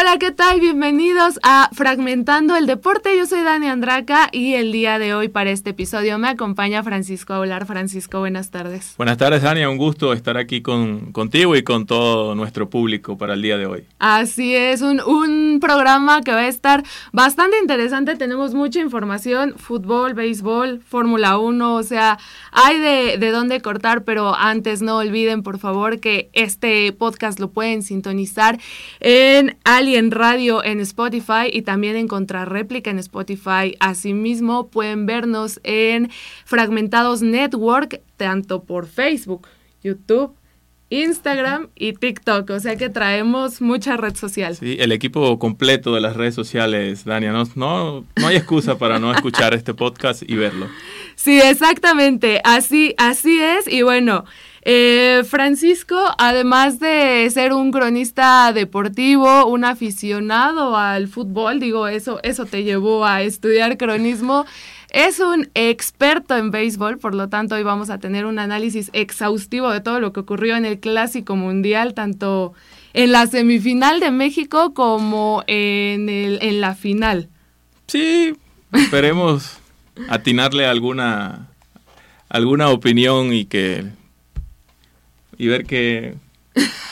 Hola, ¿qué tal? Bienvenidos a Fragmentando el Deporte. Yo soy Dani Andraca y el día de hoy para este episodio me acompaña Francisco Aular. Francisco, buenas tardes. Buenas tardes, Dani. Un gusto estar aquí con, contigo y con todo nuestro público para el día de hoy. Así es, un, un programa que va a estar bastante interesante. Tenemos mucha información, fútbol, béisbol, Fórmula 1, o sea, hay de, de dónde cortar, pero antes no olviden, por favor, que este podcast lo pueden sintonizar en en Radio en Spotify y también en Contrarréplica en Spotify. Asimismo, pueden vernos en Fragmentados Network, tanto por Facebook, YouTube, Instagram y TikTok, o sea que traemos mucha red social. Sí, el equipo completo de las redes sociales, Dania, no, no, no hay excusa para no escuchar este podcast y verlo. Sí, exactamente, así, así es, y bueno, eh, Francisco, además de ser un cronista deportivo, un aficionado al fútbol, digo, eso, eso te llevó a estudiar cronismo. Es un experto en béisbol, por lo tanto hoy vamos a tener un análisis exhaustivo de todo lo que ocurrió en el Clásico Mundial, tanto en la semifinal de México como en, el, en la final. Sí, esperemos atinarle alguna, alguna opinión y que y ver qué,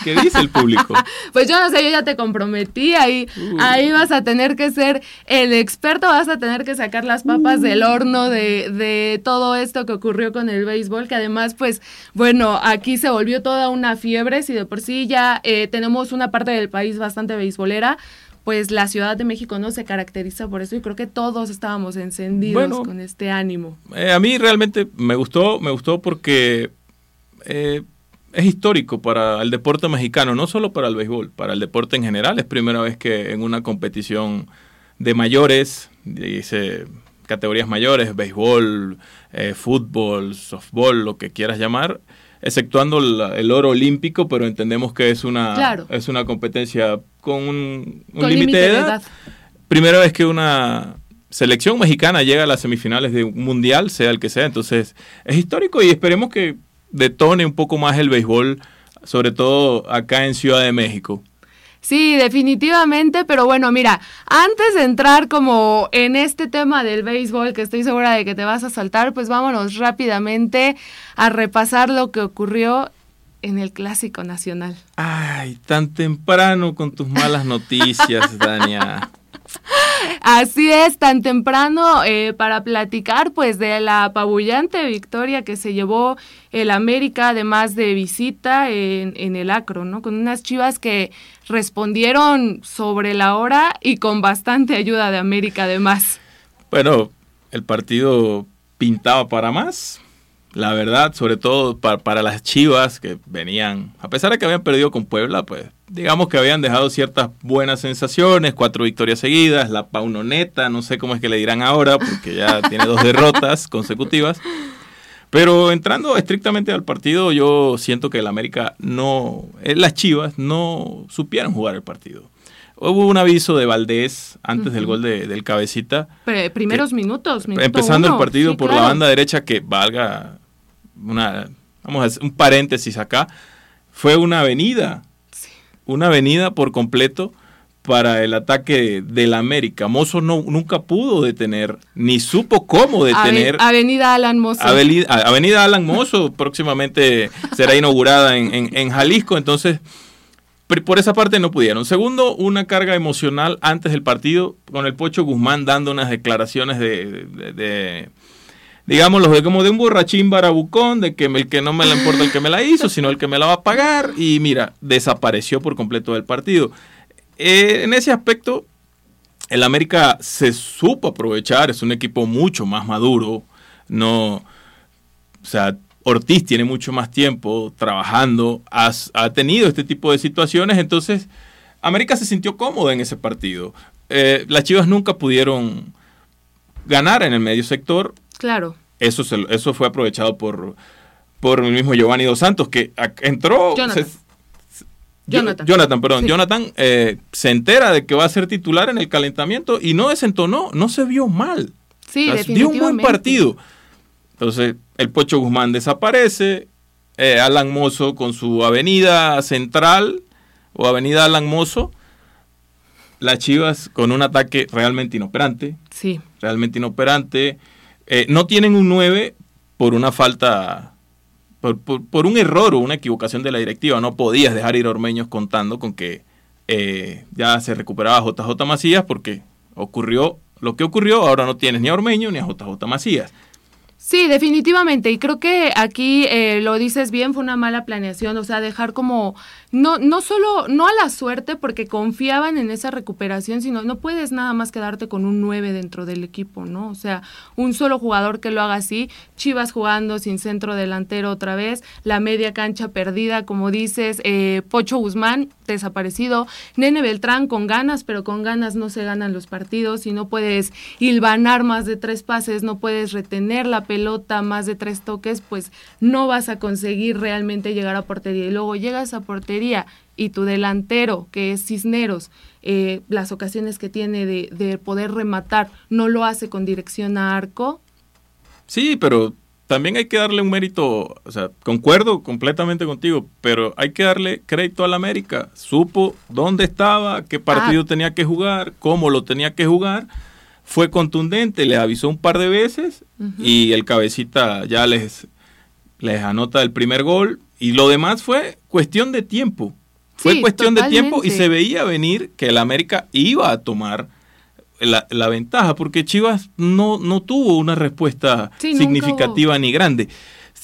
qué dice el público. pues yo no sé, yo ya te comprometí, ahí, ahí vas a tener que ser el experto, vas a tener que sacar las papas del horno de, de todo esto que ocurrió con el béisbol, que además, pues, bueno, aquí se volvió toda una fiebre, si de por sí ya eh, tenemos una parte del país bastante beisbolera, pues la Ciudad de México no se caracteriza por eso y creo que todos estábamos encendidos con este ánimo. Eh, a mí realmente me gustó, me gustó porque eh, es histórico para el deporte mexicano, no solo para el béisbol, para el deporte en general. Es primera vez que en una competición de mayores, dice categorías mayores, béisbol, eh, fútbol, softball, lo que quieras llamar, exceptuando el oro olímpico, pero entendemos que es una, es una competencia con un, límite de edad. Primera vez que una selección mexicana llega a las semifinales de un mundial, sea el que sea, entonces es histórico y esperemos que detone un poco más el béisbol, sobre todo acá en Ciudad de México. Sí, definitivamente, pero bueno, mira, antes de entrar como en este tema del béisbol, que estoy segura de que te vas a saltar, pues vámonos rápidamente a repasar lo que ocurrió en el Clásico Nacional. Ay, tan temprano con tus malas noticias, Dania. Así es, tan temprano eh, para platicar pues de la apabullante victoria que se llevó el América, además de visita en, en el Acro, ¿no? Con unas chivas que respondieron sobre la hora y con bastante ayuda de América además. Bueno, el partido pintaba para más, la verdad, sobre todo para, para, las Chivas que venían, a pesar de que habían perdido con Puebla, pues digamos que habían dejado ciertas buenas sensaciones, cuatro victorias seguidas, la paunoneta, no sé cómo es que le dirán ahora, porque ya tiene dos derrotas consecutivas. Pero entrando estrictamente al partido, yo siento que el América no, eh, las Chivas no supieron jugar el partido. Hubo un aviso de Valdés antes del gol de, del cabecita. primeros minutos. Empezando el partido por la banda derecha, que valga una, vamos a hacer un paréntesis acá, fue una avenida una avenida por completo para el ataque del América. Mozo no, nunca pudo detener, ni supo cómo detener. Avenida Alan Mozo. Avenida, Alan Mozo próximamente será inaugurada en, Jalisco, entonces por esa parte no pudieron. Segundo, una carga emocional antes del partido, con el Pocho Guzmán dando unas declaraciones de digámoslo, como de un borrachín barabucón, de que el que no me la importa el que me la hizo, sino el que me la va a pagar, y mira, desapareció por completo del partido. Eh, en ese aspecto, el América se supo aprovechar, es un equipo mucho más maduro, no, o sea, Ortiz tiene mucho más tiempo trabajando, ha tenido este tipo de situaciones, entonces América se sintió cómoda en ese partido. Eh, las Chivas nunca pudieron ganar en el medio sector, Claro. Eso, eso fue aprovechado por, por el mismo Giovanni Dos Santos, que entró... Jonathan. Jonathan. Jonathan, perdón. Jonathan eh, se entera de que va a ser titular en el calentamiento y no desentonó, no se vio mal. Sí, Dio un buen partido. Entonces, el Pocho Guzmán desaparece, eh, Alan Mozo con su avenida central o avenida Alan Mozo las Chivas con un ataque realmente inoperante. Sí. Realmente inoperante. Eh, no tienen un 9 por una falta, por, un error o una equivocación de la directiva. No podías dejar ir a Ormeños contando con que eh, ya se recuperaba JJ Macías porque ocurrió lo que ocurrió. Ahora no tienes ni a Ormeño ni a JJ Macías. Sí, definitivamente. Y creo que aquí eh, lo dices bien, fue una mala planeación, o sea, dejar como, no, no solo, no a la suerte porque confiaban en esa recuperación, sino no puedes nada más quedarte con un 9 dentro del equipo, ¿no? O sea, un solo jugador que lo haga así, Chivas jugando sin centro delantero otra vez, la media cancha perdida, como dices, eh, Pocho Guzmán desaparecido, Nene Beltrán con ganas, pero con ganas no se ganan los partidos y no puedes hilvanar más de tres pases, no puedes retener la pelota más de tres toques, pues no vas a conseguir realmente llegar a portería. Y luego llegas a portería y tu delantero, que es Cisneros, eh, las ocasiones que tiene de, de poder rematar, no lo hace con dirección a arco. Sí, pero también hay que darle un mérito, o sea, concuerdo completamente contigo, pero hay que darle crédito al América. Supo dónde estaba, qué partido ah. tenía que jugar, cómo lo tenía que jugar fue contundente, le avisó un par de veces y el cabecita ya les, les anota el primer gol y lo demás fue cuestión de tiempo. Fue cuestión de tiempo y se veía venir que el América iba a tomar la, ventaja porque Chivas no, no tuvo una respuesta significativa ni grande.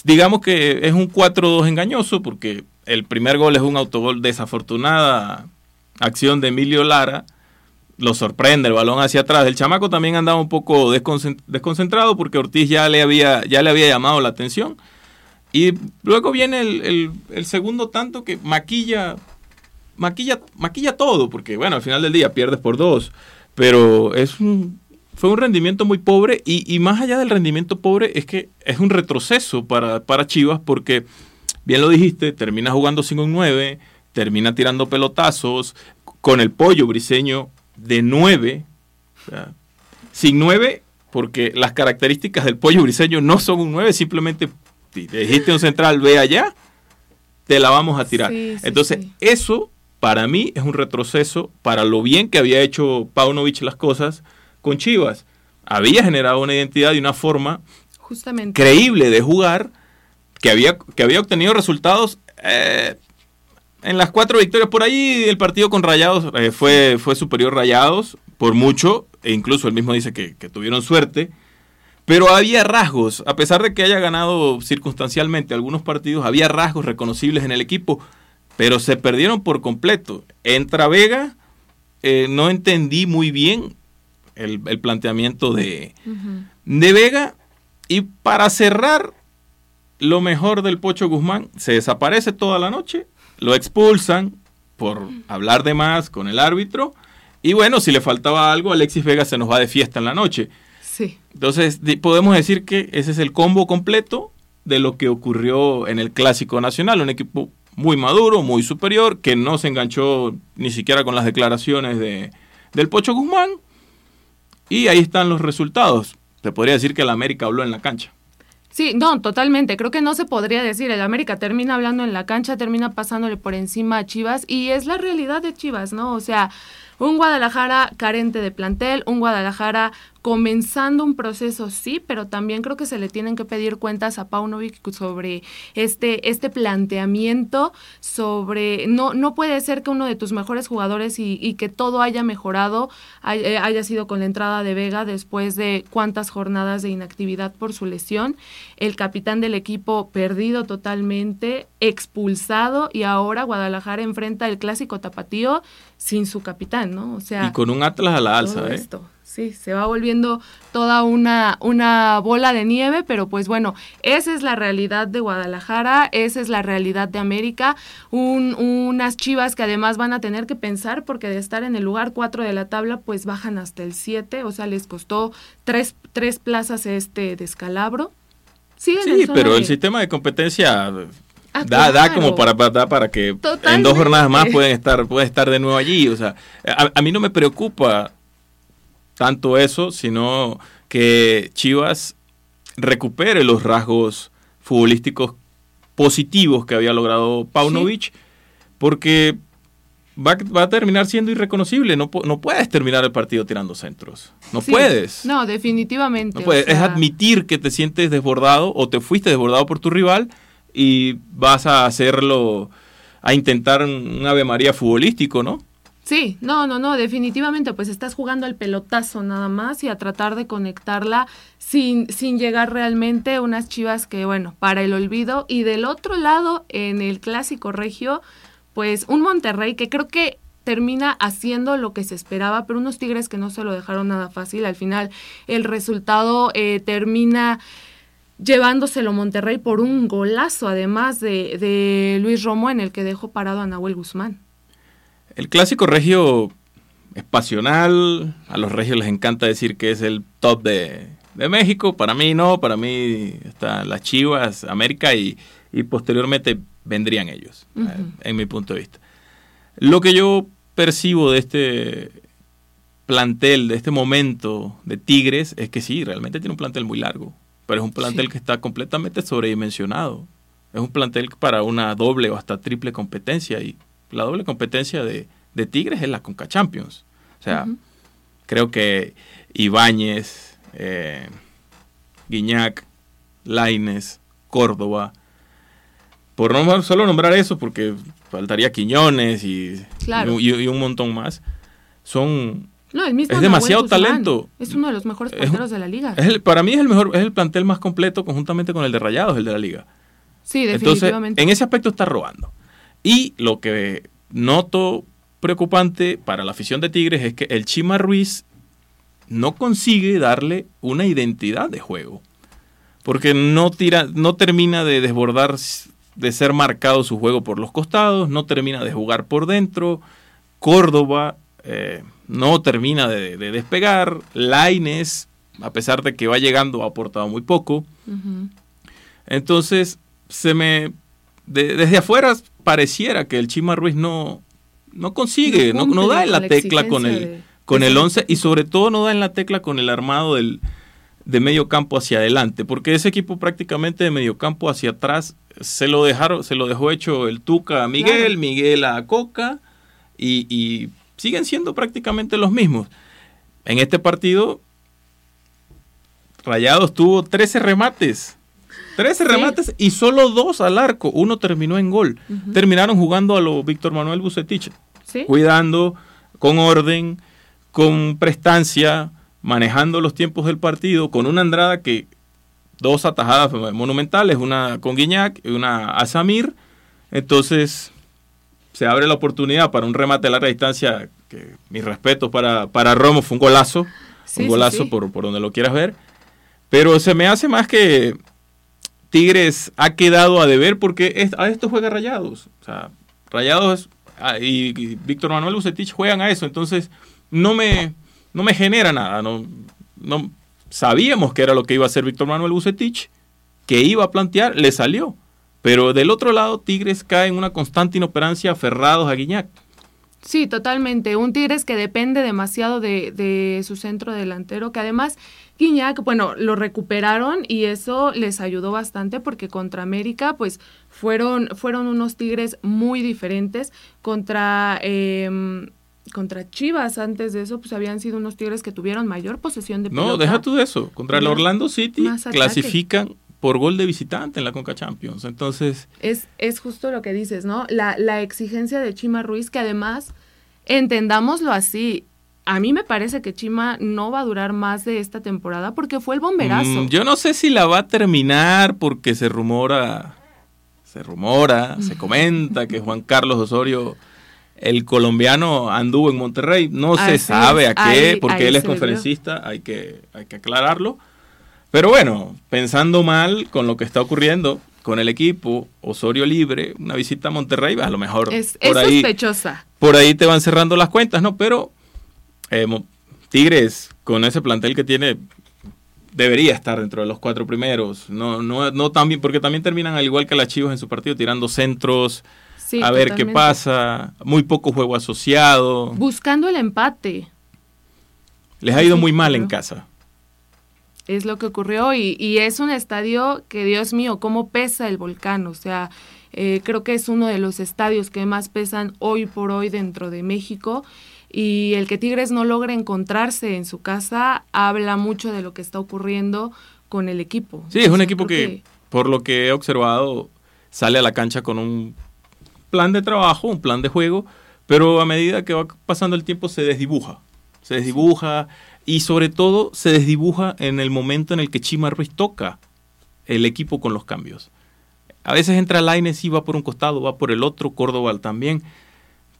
Digamos que es un 4-2 engañoso porque el primer gol es un autogol desafortunada acción de Emilio Lara lo sorprende el balón hacia atrás. El chamaco también andaba un poco desconcentrado porque Ortiz ya le había, ya le había llamado la atención. Y luego viene el, segundo tanto que maquilla, maquilla, maquilla todo, porque bueno, al final del día pierdes por dos. Pero es un, fue un rendimiento muy pobre y, más allá del rendimiento pobre es que es un retroceso para, para Chivas porque, bien lo dijiste, termina jugando sin un 9, termina tirando pelotazos, con el pollo briseño de 9, sin 9, porque las características del pollo briseño no son un 9, simplemente te dijiste un central, ve allá, te la vamos a tirar. Entonces, eso para mí es un retroceso para lo bien que había hecho Paunovic las cosas con Chivas. Había generado una identidad y una forma Justamente. creíble de jugar que había, que había obtenido resultados eh, en las cuatro victorias por ahí, el partido con Rayados eh, fue, fue superior Rayados por mucho, e incluso él mismo dice que, tuvieron suerte. Pero había rasgos, a pesar de que haya ganado circunstancialmente algunos partidos, había rasgos reconocibles en el equipo, pero se perdieron por completo. Entra Vega, eh, no entendí muy bien el, planteamiento de, de Vega. Y para cerrar, lo mejor del Pocho Guzmán se desaparece toda la noche lo expulsan por hablar de más con el árbitro. Y bueno, si le faltaba algo, Alexis Vega se nos va de fiesta en la noche. Sí. Entonces, podemos decir que ese es el combo completo de lo que ocurrió en el Clásico Nacional. Un equipo muy maduro, muy superior, que no se enganchó ni siquiera con las declaraciones de, del Pocho Guzmán. Y ahí están los resultados. Te podría decir que el América habló en la cancha. Sí, no, totalmente. Creo que no se podría decir. El América termina hablando en la cancha, termina pasándole por encima a Chivas y es la realidad de Chivas, ¿no? O sea, un Guadalajara carente de plantel, un Guadalajara comenzando un proceso, sí, pero también creo que se le tienen que pedir cuentas a Paunovic sobre este, este planteamiento, sobre, no, no puede ser que uno de tus mejores jugadores y, que todo haya mejorado eh, haya, sido con la entrada de Vega después de cuántas jornadas de inactividad por su lesión, el capitán del equipo perdido totalmente, expulsado y ahora Guadalajara enfrenta el clásico tapatío sin su capitán, ¿no? O sea... Y con un Atlas a la alza, ¿eh? Sí, se va volviendo toda una, una bola de nieve, pero pues bueno, esa es la realidad de Guadalajara, esa es la realidad de América, unas chivas que además van a tener que pensar porque de estar en el lugar 4 de la tabla, pues bajan hasta el 7, o sea, les costó tres, tres plazas este descalabro. Sí, pero el sistema de competencia ah, da, da, como para, para que en dos jornadas más pueden estar, pueden estar de nuevo allí. O sea, a mí no me preocupa tanto eso, sino que Chivas recupere los rasgos futbolísticos positivos que había logrado Paunovic, porque va, va, a terminar siendo irreconocible. No, no puedes terminar el partido tirando centros. No puedes. No, definitivamente. No puedes. Es admitir que te sientes desbordado o te fuiste desbordado por tu rival y vas a hacerlo, a intentar un Ave María futbolístico, ¿no? Sí, no, no, no, definitivamente, pues estás jugando al pelotazo nada más y a tratar de conectarla sin, sin llegar realmente unas chivas que, bueno, para el olvido. Y del otro lado, en el clásico regio, pues un Monterrey que creo que termina haciendo lo que se esperaba, pero unos Tigres que no se lo dejaron nada fácil. Al final el resultado eh, termina llevándoselo Monterrey por un golazo, además de, de Luis Romo, en el que dejó parado a Nahuel Guzmán. El clásico regio es pasional, a los regios les encanta decir que es el top de, de México, para mí no, para mí están las Chivas, América y, y posteriormente vendrían ellos, uh -huh. en mi punto de vista. Lo que yo percibo de este plantel, de este momento de Tigres, es que sí, realmente tiene un plantel muy largo, pero es un plantel sí. que está completamente sobredimensionado. Es un plantel para una doble o hasta triple competencia y la doble competencia de, de Tigres es la Conca Champions. O sea, uh -huh. creo que Ibáñez, eh, Guiñac, Laines, Córdoba, por no solo nombrar eso, porque faltaría Quiñones y, claro. y, y, un montón más, son... No, el mismo es demasiado talento. Es uno de los mejores porteros de la liga. Es el, para mí es el mejor, es el plantel más completo conjuntamente con el de Rayados, el de la liga. Sí, definitivamente. Entonces, en ese aspecto está robando. Y lo que noto preocupante para la afición de Tigres es que el Chima Ruiz no consigue darle una identidad de juego. Porque no, tira, no termina de desbordar de ser marcado su juego por los costados, no termina de jugar por dentro, Córdoba eh, no termina de, de, despegar, Laines, a pesar de que va llegando, ha aportado muy poco. Uh -huh. Entonces, se me de, desde afuera pareciera que el Chima Ruiz no, no consigue, no, no, no da en la, la tecla con el, de, con el 11 y sobre todo no da en la tecla con el armado del, de medio campo hacia adelante, porque ese equipo prácticamente de medio campo hacia atrás se lo dejaron, se lo dejó hecho el Tuca a Miguel, claro. Miguel a Coca, y, y, siguen siendo prácticamente los mismos. En este partido, Rayados tuvo 13 remates. 13 sí. remates y solo dos al arco. Uno terminó en gol. Uh -huh. Terminaron jugando a lo Víctor Manuel Bucetich. ¿Sí? Cuidando, con orden, con prestancia, manejando los tiempos del partido, con una Andrada que dos atajadas monumentales, una con Guiñac y una a Samir. Entonces se abre la oportunidad para un remate a larga distancia, que mi respeto para, para Romo, fue un golazo, sí, un golazo. Por, por donde lo quieras ver. Pero se me hace más que Tigres ha quedado a deber porque a esto juega Rayados. O sea, Rayados ah, y, Víctor Manuel Bucetich juegan a eso. Entonces no me, no me genera nada. No, no, sabíamos que era lo que iba a hacer Víctor Manuel Bucetich, que iba a plantear, le salió. Pero del otro lado, Tigres cae en una constante inoperancia aferrados a Guiñac. Sí, totalmente. Un Tigres que depende demasiado de, de, su centro delantero, que además Guiñac, bueno, lo recuperaron y eso les ayudó bastante porque contra América, pues fueron, fueron unos Tigres muy diferentes. Contra, eh, contra Chivas, antes de eso, pues habían sido unos Tigres que tuvieron mayor posesión de pelota. No, deja tú de eso. Contra el Orlando City clasifican por gol de visitante en la Conca Champions. Entonces. Es, es justo lo que dices, ¿no? La, la exigencia de Chima Ruiz, que además, entendámoslo así. A mí me parece que Chima no va a durar más de esta temporada porque fue el bomberazo. Mm, yo no sé si la va a terminar porque se rumora, se rumora, se comenta que Juan Carlos Osorio, el colombiano, anduvo en Monterrey. No Así se sabe a qué, ahí, porque ahí él es conferencista, hay que, hay que aclararlo. Pero bueno, pensando mal con lo que está ocurriendo con el equipo, Osorio libre, una visita a Monterrey, a lo mejor es, por es ahí, sospechosa. Por ahí te van cerrando las cuentas, ¿no? Pero eh, Tigres, con ese plantel que tiene, debería estar dentro de los cuatro primeros. No, no, no también, porque también terminan al igual que las Chivas en su partido, tirando centros, sí, a ver totalmente. qué pasa, muy poco juego asociado. Buscando el empate. Les ha ido sí, muy mal en casa es lo que ocurrió y, y, es un estadio que, Dios mío, cómo pesa el volcán. O sea, Eh, creo que es uno de los estadios que más pesan hoy por hoy dentro de México y el que Tigres no logre encontrarse en su casa habla mucho de lo que está ocurriendo con el equipo. Sí, es un equipo que, por lo que he observado, sale a la cancha con un plan de trabajo, un plan de juego, pero a medida que va pasando el tiempo se desdibuja. Se desdibuja y sobre todo se desdibuja en el momento en el que Chima Ruiz toca el equipo con los cambios. A veces entra Laines y va por un costado, va por el otro, Córdoba también,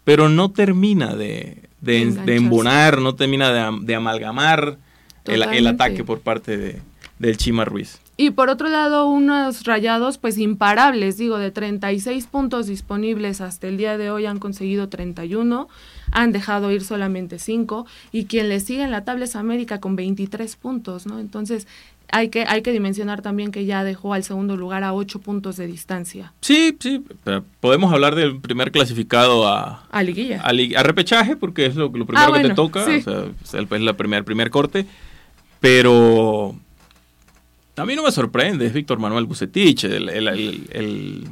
pero no termina de, de, embonar, no termina de, amalgamar el, ataque por parte de, del Chima Ruiz. Y por otro lado, unos rayados pues imparables, digo, de 36 puntos disponibles hasta el día de hoy han conseguido 31, han dejado ir solamente 5 y quien le sigue en la tabla es América con 23 puntos, ¿no? Entonces, hay que, hay que dimensionar también que ya dejó al segundo lugar a 8 puntos de distancia. Sí, sí, podemos hablar del primer clasificado a... A liguilla. A, repechaje, porque es lo, lo primero ah, que te toca, o sea, es el, primer, primer corte, pero a mí no me sorprende, es Víctor Manuel Bucetich, el, el, el,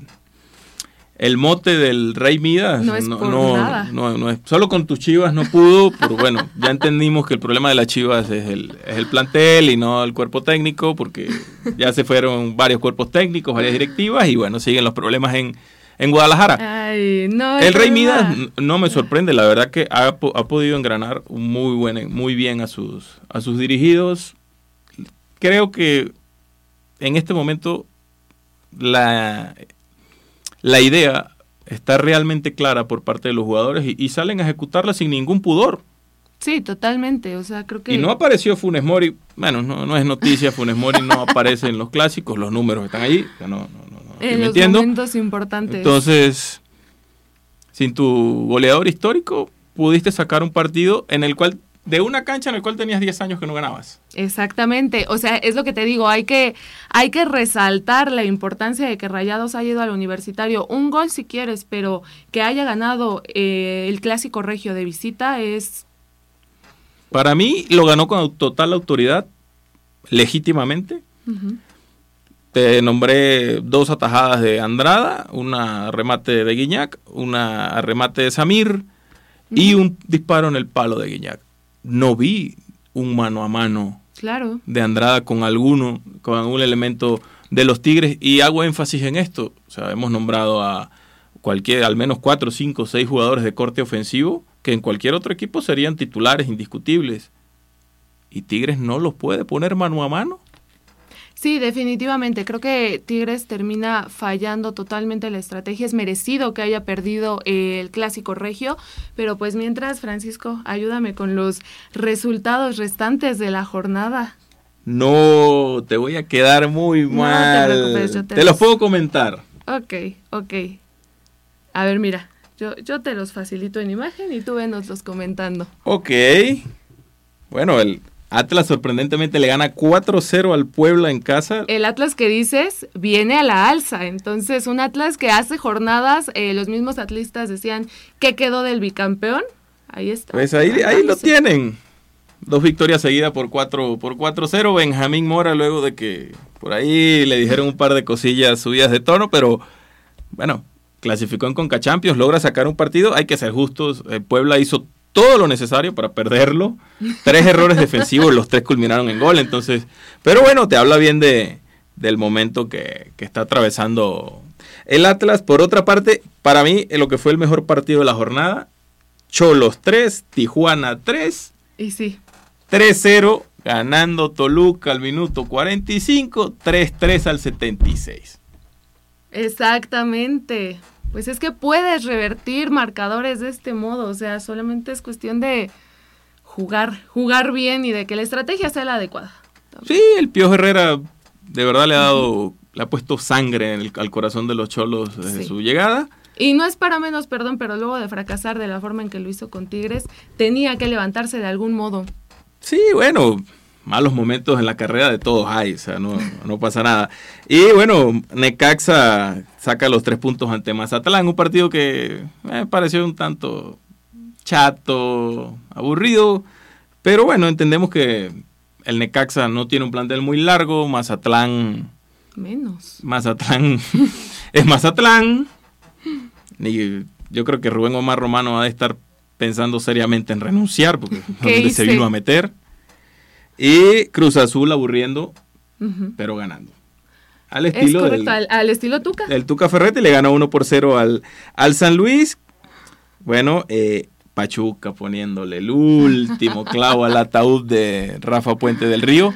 mote del Rey Midas. No es por nada. No, es, solo con tus chivas no pudo, pero bueno, ya entendimos que el problema de las chivas es el, es el plantel y no el cuerpo técnico, porque ya se fueron varios cuerpos técnicos, varias directivas y bueno, siguen los problemas en, en Guadalajara. Ay, no, el Rey Midas no me sorprende, la verdad que ha, ha podido engranar muy, buen, muy bien a sus, a sus dirigidos. Creo que en este momento la, la idea está realmente clara por parte de los jugadores y, salen a ejecutarla sin ningún pudor. Sí, totalmente. O sea, creo que. Y no apareció Funes Mori. Bueno, no, no es noticia. Funes Mori no aparece en los clásicos. Los números están allí. no, no, no, en los momentos importantes. Entonces, sin tu goleador histórico, pudiste sacar un partido en el cual de una cancha en la cual tenías 10 años que no ganabas. Exactamente, o sea, es lo que te digo, hay que, hay que resaltar la importancia de que Rayados haya ido al universitario. Un gol si quieres, pero que haya ganado eh, el clásico regio de visita es... Para mí lo ganó con total autoridad, legítimamente. Te nombré dos atajadas de Andrada, una remate de Guiñac, una remate de Samir y un disparo en el palo de Guiñac no vi un mano a mano claro. de Andrada con alguno, con algún elemento de los Tigres. Y hago énfasis en esto. O sea, hemos nombrado a cualquier, al menos cuatro, cinco, seis jugadores de corte ofensivo que en cualquier otro equipo serían titulares indiscutibles. Y Tigres no los puede poner mano a mano. Sí, definitivamente. Creo que Tigres termina fallando totalmente la estrategia. Es merecido que haya perdido el clásico regio, pero pues mientras, Francisco, ayúdame con los resultados restantes de la jornada. No, te voy a quedar muy mal. te, te los puedo comentar. Ok, ok. A ver, mira, yo, yo te los facilito en imagen y tú venoslos comentando. Ok. Bueno, el, Atlas sorprendentemente le gana 4-0 al Puebla en casa. El Atlas que dices viene a la alza, entonces un Atlas que hace jornadas, eh, los mismos atlistas decían, ¿qué quedó del bicampeón? Ahí está. Pues ahí, ahí lo tienen. Dos victorias seguidas por 4 por 4-0. Benjamín Mora luego de que por ahí le dijeron un par de cosillas subidas de tono, pero bueno, clasificó en Conca Champions, logra sacar un partido, hay que ser justos, el Puebla hizo todo lo necesario para perderlo. Tres errores defensivos, los tres culminaron en gol. Entonces, pero bueno, te habla bien de, del momento que, está atravesando el Atlas. Por otra parte, para mí, lo que fue el mejor partido de la jornada, Cholos 3, Tijuana 3. Y sí. 3-0, ganando Toluca al minuto 45, 3-3 al 76. Exactamente. Pues es que puedes revertir marcadores de este modo, o sea, solamente es cuestión de jugar, jugar bien y de que la estrategia sea la adecuada. Sí, el Pío Herrera de verdad le ha dado, le ha puesto sangre al corazón de los cholos desde su llegada. Y no es para menos, perdón, pero luego de fracasar de la forma en que lo hizo con Tigres, tenía que levantarse de algún modo. Sí, bueno, malos momentos en la carrera de todos hay, o sea, no, no pasa nada. Y bueno, Necaxa saca los tres puntos ante Mazatlán, un partido que me pareció un tanto chato, aburrido, pero bueno, entendemos que el Necaxa no tiene un plantel muy largo, Mazatlán... Menos. Mazatlán es Mazatlán, ni yo creo que Rubén Omar Romano va a estar pensando seriamente en renunciar porque donde se vino a meter. Y Cruz Azul aburriendo, pero ganando. Al estilo, al, estilo Tuca. El Tuca Ferretti le ganó 1 por 0 al, al San Luis. Bueno, eh, Pachuca poniéndole el último clavo al ataúd de Rafa Puente del Río.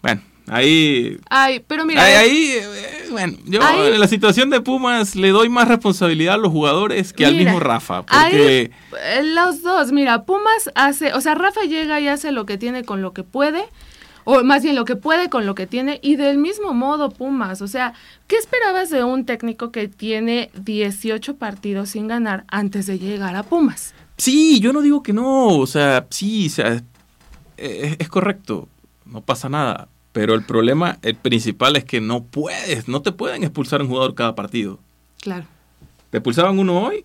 Bueno, ahí. Ay, pero mira. Ahí, eh, bueno, yo en la situación de Pumas le doy más responsabilidad a los jugadores que al mismo Rafa. Porque. Eh, los dos, mira, Pumas hace. O sea, Rafa llega y hace lo que tiene con lo que puede o más bien lo que puede con lo que tiene, y del mismo modo Pumas, o sea, ¿qué esperabas de un técnico que tiene 18 partidos sin ganar antes de llegar a Pumas? Sí, yo no digo que no, o sea, sí, o sea, es, es correcto, no pasa nada, pero el problema, el principal es que no puedes, no te pueden expulsar un jugador cada partido. Claro. Te expulsaban uno hoy,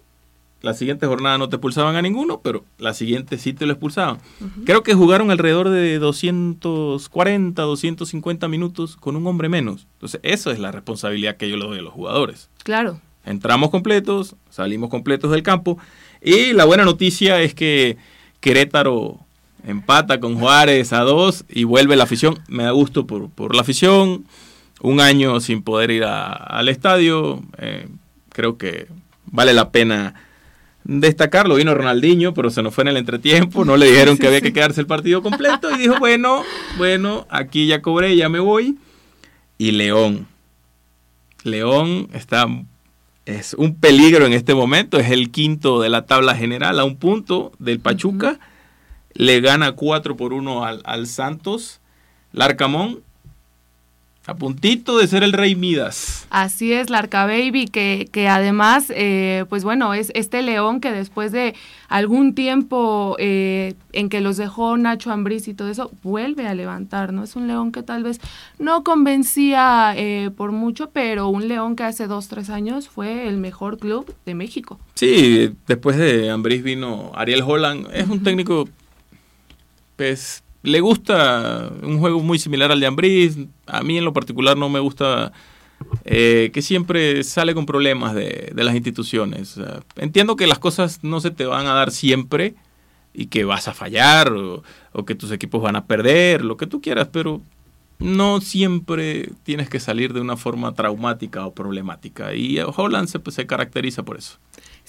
la siguiente jornada no te expulsaban a ninguno, pero la siguiente sí te lo expulsaban. Creo que jugaron alrededor de 240, 250 minutos con un hombre menos. Entonces, eso es la responsabilidad que yo le doy a los jugadores. Claro. Entramos completos, salimos completos del campo. Y la buena noticia es que Querétaro empata con Juárez a dos y vuelve la afición. Me da gusto por, la afición. Un año sin poder ir al estadio. Eh, creo que vale la pena destacarlo. Vino Ronaldinho, pero se nos fue en el entretiempo. No le dijeron que había que quedarse el partido completo. Y dijo, bueno, bueno, aquí ya cobré, ya me voy. Y León. León está. Es un peligro en este momento. Es el quinto de la tabla general a un punto del Pachuca. Le gana 4 por 1 al, al Santos. Larcamón a puntito de ser el rey Midas. Así es, Larca Baby, que, que además, eh, pues bueno, es este león que después de algún tiempo eh, en que los dejó Nacho Ambriz y todo eso, vuelve a levantar, ¿no? Es un león que tal vez no convencía eh, por mucho, pero un león que hace dos, tres años fue el mejor club de México. Sí, después de Ambriz vino Ariel Holland, es un técnico, pues le gusta un juego muy similar al de Ambris. A mí en lo particular no me gusta eh, que siempre sale con problemas de, las instituciones. entiendo que las cosas no se te van a dar siempre y que vas a fallar o, que tus equipos van a perder, lo que tú quieras, pero no siempre tienes que salir de una forma traumática o problemática. Y Holland se, se caracteriza por eso.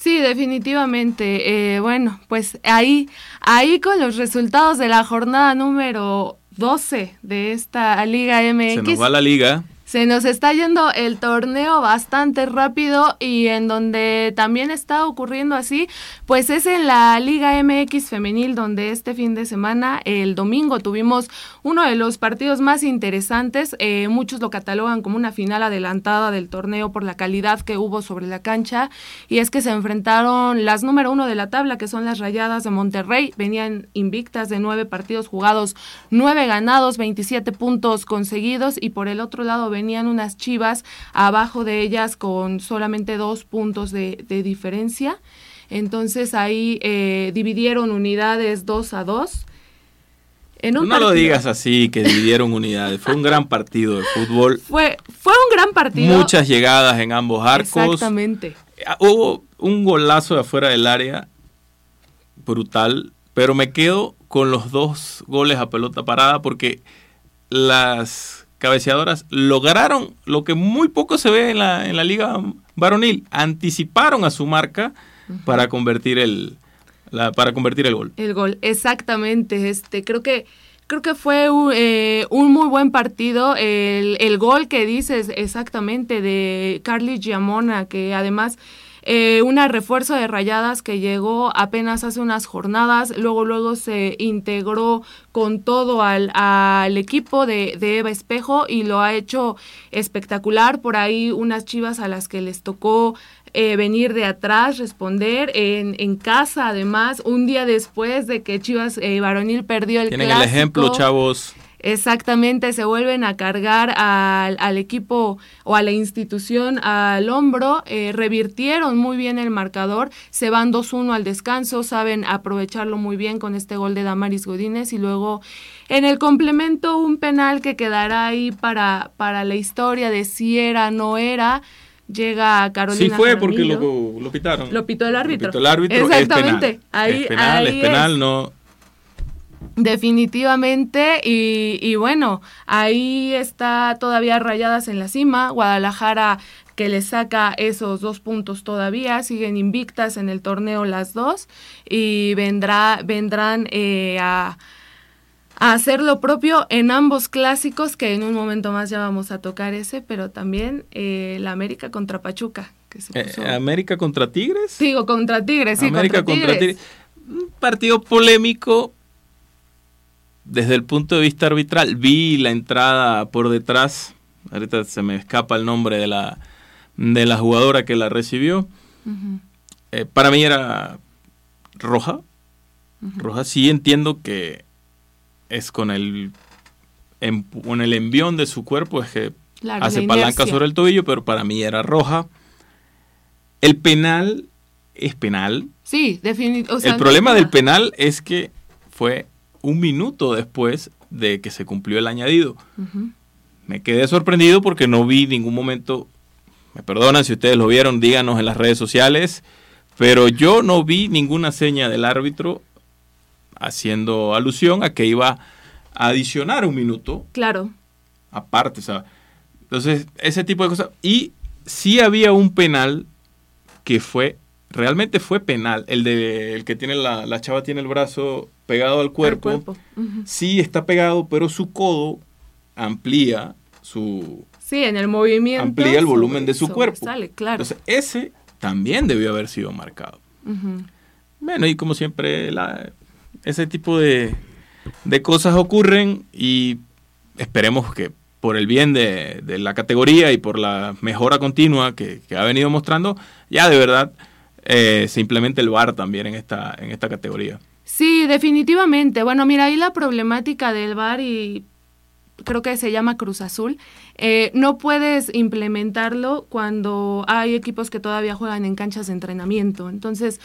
Sí, definitivamente. Eh, bueno, pues ahí, ahí con los resultados de la jornada número 12 de esta Liga MX. Se nos va la liga. Se nos está yendo el torneo bastante rápido y en donde también está ocurriendo así, pues es en la Liga MX femenil donde este fin de semana, el domingo, tuvimos uno de los partidos más interesantes. Eh, muchos lo catalogan como una final adelantada del torneo por la calidad que hubo sobre la cancha y es que se enfrentaron las número uno de la tabla, que son las Rayadas de Monterrey. Venían invictas de nueve partidos jugados, nueve ganados, 27 puntos conseguidos y por el otro lado tenían unas chivas abajo de ellas con solamente dos puntos de, diferencia. Entonces ahí eh, dividieron unidades dos a dos. no lo digas así, que dividieron unidades. Fue un gran partido de fútbol. Fue, fue un gran partido. Muchas llegadas en ambos arcos. Exactamente. Ah, hubo un golazo de afuera del área brutal, pero me quedo con los dos goles a pelota parada porque las cabeceadoras lograron lo que muy poco se ve en la, en la liga varonil, anticiparon a su marca para convertir el para convertir el gol. El gol, exactamente. Este, creo que creo que fue un, eh, un muy buen partido. El, el, gol que dices exactamente de Carly Giamona, que además eh, una refuerzo de rayadas que llegó apenas hace unas jornadas, luego luego se integró con todo al, al equipo de, de, Eva Espejo y lo ha hecho espectacular. Por ahí unas chivas a las que les tocó eh, venir de atrás, responder en, en, casa, además, un día después de que Chivas eh, Varonil perdió el Tienen el ejemplo, chavos. Exactamente, se vuelven a cargar al, equipo o a la institución al hombro, eh, revirtieron muy bien el marcador, se van 2-1 al descanso, saben aprovecharlo muy bien con este gol de Damaris Godínez y luego en el complemento un penal que quedará ahí para, para la historia de si era, no era, llega Carolina Sí fue porque lo, lo, pitaron. Lo pitó el árbitro. Lo pitó el árbitro. Exactamente. Es penal. Ahí, es penal, es penal, no. Definitivamente, y, y, bueno, ahí está todavía rayadas en la cima, Guadalajara que le saca esos dos puntos todavía, siguen invictas en el torneo las dos y vendrá, vendrán eh, a, a, hacer lo propio en ambos clásicos, que en un momento más ya vamos a tocar ese, pero también eh, la América contra Pachuca. Que se eh, ¿América contra Tigres? Digo, contra Tigres, sí, América contra Tigres. Un partido polémico desde el punto de vista arbitral. Vi la entrada por detrás, ahorita se me escapa el nombre de la de la jugadora que la recibió. eh, para mí era roja. Roja, sí entiendo que es con el, en, con el envión de su cuerpo, es que Claro, hace la palanca sobre el tobillo, pero para mí era roja. El penal es penal. Sí, definitivamente. el problema del penal es que fue un minuto después de que se cumplió el añadido. Me quedé sorprendido porque no vi ningún momento, me perdonan si ustedes lo vieron, díganos en las redes sociales, pero yo no vi ninguna seña del árbitro haciendo alusión a que iba a adicionar un minuto Claro, aparte, o sea, entonces ese tipo de cosas. Y sí había un penal que fue, realmente fue penal, el de el que tiene la, la chava tiene el brazo pegado al cuerpo, al cuerpo. Ujú. sí está pegado, pero su codo amplía su Sí, en el movimiento. amplía el volumen de su cuerpo. Sale, claro. Entonces, ese también debió haber sido marcado. Bueno, y como siempre, la- ese tipo de, de cosas ocurren y esperemos que por el bien de, de la categoría y por la mejora continua que, que ha venido mostrando, ya de verdad eh, se implemente el VAR también en esta, en esta categoría. Sí, definitivamente. Bueno, mira, ahí la problemática del VAR y creo que se llama Cruz Azul. eh, no puedes implementarlo cuando hay equipos que todavía juegan en canchas de entrenamiento. Entonces,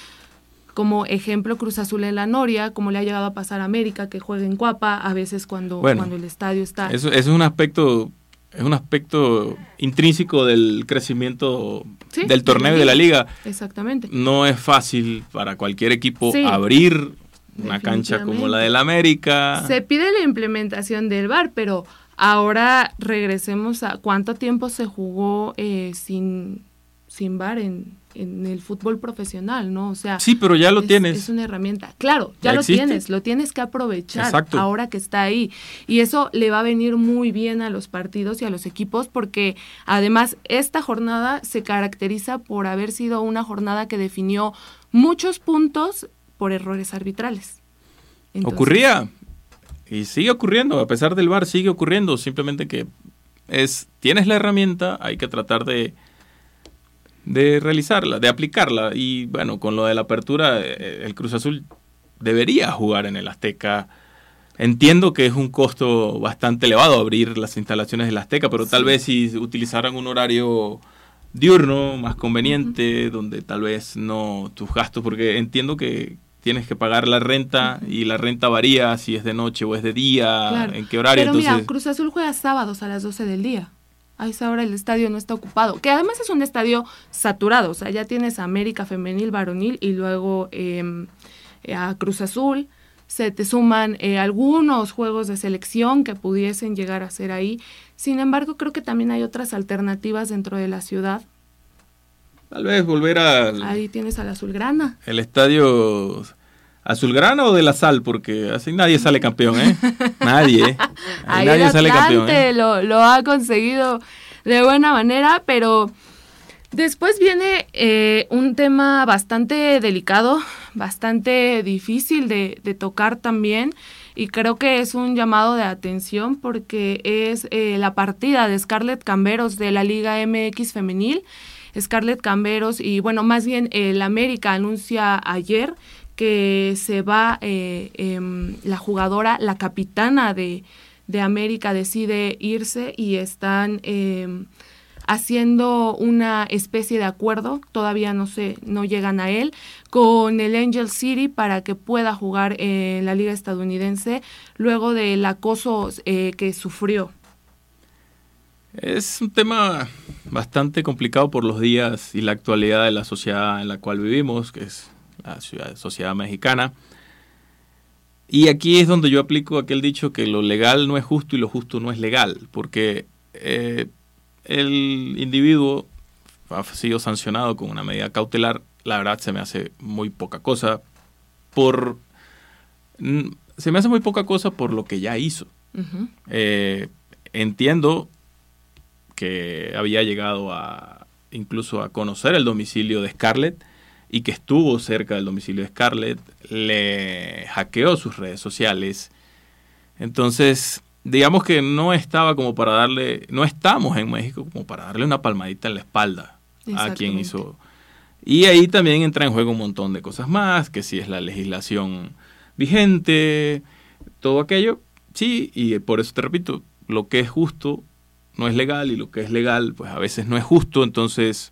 como ejemplo, Cruz Azul en la Noria, como le ha llegado a pasar a América, que juega en Cuapa, a veces cuando, Bueno, cuando el estadio está... Eso, eso es un aspecto es un aspecto intrínseco del crecimiento Sí, del torneo y de la liga. Exactamente. No es fácil para cualquier equipo Sí. abrir una cancha como la del América. Se pide la implementación del VAR, pero ahora regresemos a cuánto tiempo se jugó eh, sin, sin VAR en, en el fútbol profesional, ¿no? O sea, Sí, pero ya lo es, tienes. Es una herramienta. Claro, ya, ¿Ya lo existe? tienes, lo tienes que aprovechar Exacto. ahora que está ahí. Y eso le va a venir muy bien a los partidos y a los equipos porque además esta jornada se caracteriza por haber sido una jornada que definió muchos puntos por errores arbitrales. Entonces, Ocurría y sigue ocurriendo, a pesar del VAR sigue ocurriendo, simplemente que es tienes la herramienta, hay que tratar de de realizarla, de aplicarla y bueno, con lo de la apertura eh, el Cruz Azul debería jugar en el Azteca. Entiendo que es un costo bastante elevado abrir las instalaciones del Azteca, pero tal vez si utilizaran un horario diurno, más conveniente, donde tal vez no tus gastos, porque entiendo que tienes que pagar la renta y la renta varía si es de noche o es de día, Claro. en qué horario. Pero mira, entonces, Cruz Azul juega sábados a las 12 del día. A esa hora el estadio no está ocupado. Que además es un estadio saturado. O sea, ya tienes América Femenil, Varonil y luego eh, a Cruz Azul. Se te suman eh, algunos juegos de selección que pudiesen llegar a ser ahí. Sin embargo, creo que también hay otras alternativas dentro de la ciudad. tal vez volver al Ahí tienes al Azulgrana. el estadio azulgrana o de la sal, porque así nadie sale campeón, ¿eh? Nadie. ¿eh? Ahí nadie el sale campeón. ¿eh? lo, lo ha conseguido de buena manera, pero después viene eh, un tema bastante delicado, bastante difícil de, de tocar también. Y creo que es un llamado de atención porque es eh, la partida de Scarlett Camberos de la Liga MX Femenil. Scarlett Camberos y bueno, más bien el América anuncia ayer que se va eh, em, la jugadora, la capitana de, de América decide irse y están em, haciendo una especie de acuerdo, todavía no no llegan a él, con el Angel City para que pueda jugar en la liga estadounidense luego del acoso eh, que sufrió. Es un tema bastante complicado por los días y la actualidad de la sociedad en la cual vivimos, que es la sociedad mexicana. Y aquí es donde yo aplico aquel dicho que lo legal no es justo y lo justo no es legal, porque eh, el individuo ha sido sancionado con una medida cautelar, la verdad se me hace muy poca cosa por se me hace muy poca cosa por lo que ya hizo. Eh, entiendo que había llegado a incluso a conocer el domicilio de Scarlett y que estuvo cerca del domicilio de Scarlett, le hackeó sus redes sociales. Entonces, digamos que no estaba como para darle, no estamos en México como para darle una palmadita en la espalda a quien hizo. Y ahí también entra en juego un montón de cosas más, que si es la legislación vigente, todo aquello. Sí, y por eso te repito, lo que es justo no es legal y lo que es legal pues a veces no es justo, entonces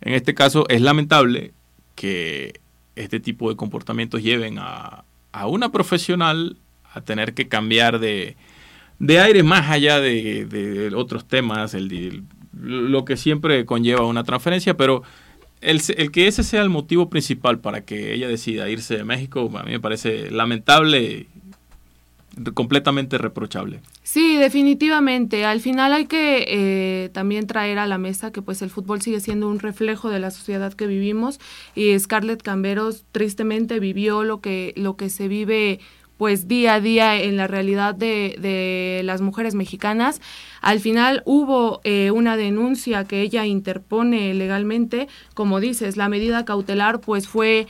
en este caso es lamentable que este tipo de comportamientos lleven a, una profesional a tener que cambiar de, aire más allá de, otros temas, el, lo que siempre conlleva una transferencia, pero el, el, que ese sea el motivo principal para que ella decida irse de México, a mí me parece lamentable completamente reprochable. Sí, definitivamente. Al final hay que eh, también traer a la mesa que pues el fútbol sigue siendo un reflejo de la sociedad que vivimos y Scarlett Camberos tristemente vivió lo que, lo que se vive pues día a día en la realidad de, de las mujeres mexicanas. Al final hubo eh, una denuncia que ella interpone legalmente, como dices, la medida cautelar pues fue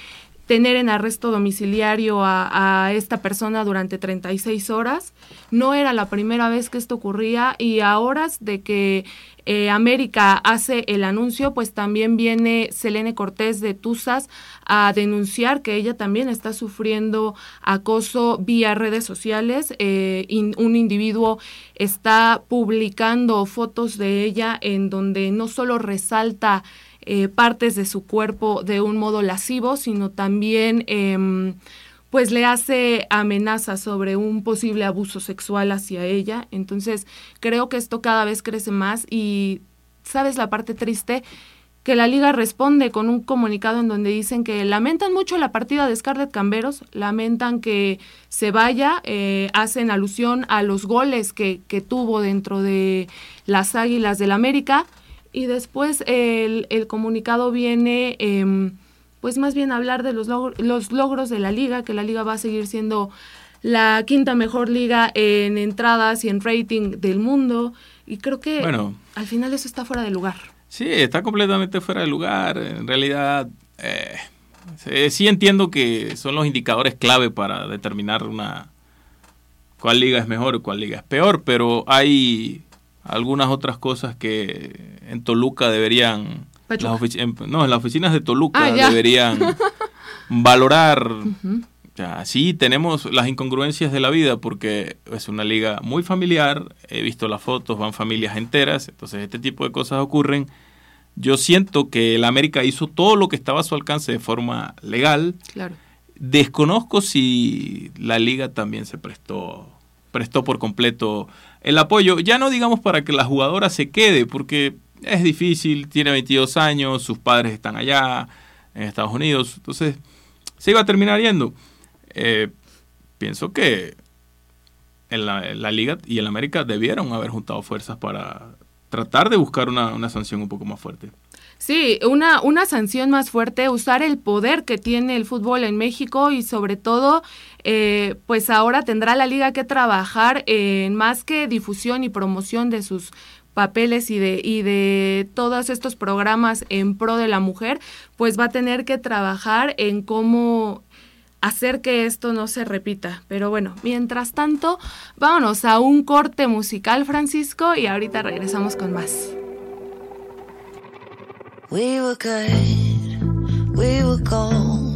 tener en arresto domiciliario a, esta persona durante 36 horas. No era la primera vez que esto ocurría y a horas de que eh, América hace el anuncio, pues también viene Selene Cortés de Tuzas a denunciar que ella también está sufriendo acoso vía redes sociales. Eh, un individuo está publicando fotos de ella en donde no solo resalta eh, partes de su cuerpo de un modo lascivo, sino también em, pues le hace amenazas sobre un posible abuso sexual hacia ella. Entonces creo que esto cada vez crece más y, ¿sabes la parte triste? que la liga responde con un comunicado en donde dicen que lamentan mucho la partida de Scarlett Camberos, lamentan que se vaya, eh, hacen alusión a los goles que, que tuvo dentro de las Águilas del América, y después el, comunicado viene, em, pues más bien hablar de los, los logros de la liga, que la liga va a seguir siendo la quinta mejor liga en entradas y en rating del mundo. Y creo que al final eso está fuera de lugar. Sí, está completamente fuera de lugar. En realidad, eh, sí entiendo que son los indicadores clave para determinar una cuál liga es mejor y cuál liga es peor, pero hay algunas otras cosas que en Toluca deberían, no, en las oficinas de Toluca ah, deberían valorar. sí, tenemos las incongruencias de la vida porque es una liga muy familiar, he visto las fotos, van familias enteras, entonces este tipo de cosas ocurren. Yo siento que el América hizo todo lo que estaba a su alcance de forma legal. Claro. Desconozco si la liga también se prestó prestó por completo el apoyo. Ya no digamos para que la jugadora se quede, porque es difícil, tiene 22 años, sus padres están allá, en Estados Unidos, entonces se iba a terminar yendo. Eh, pienso que en la, Liga y en América debieron haber juntado fuerzas para tratar de buscar una, una sanción un poco más fuerte. Sí, una, una sanción más fuerte, usar el poder que tiene el fútbol en México y sobre todo, eh, pues ahora tendrá la liga que trabajar en más que difusión y promoción de sus papeles y de, y de todos estos programas en pro de la mujer, pues va a tener que trabajar en cómo hacer que esto no se repita. Pero bueno, mientras tanto, vámonos a un corte musical, Francisco, y ahorita regresamos con más. We were good, we were gold.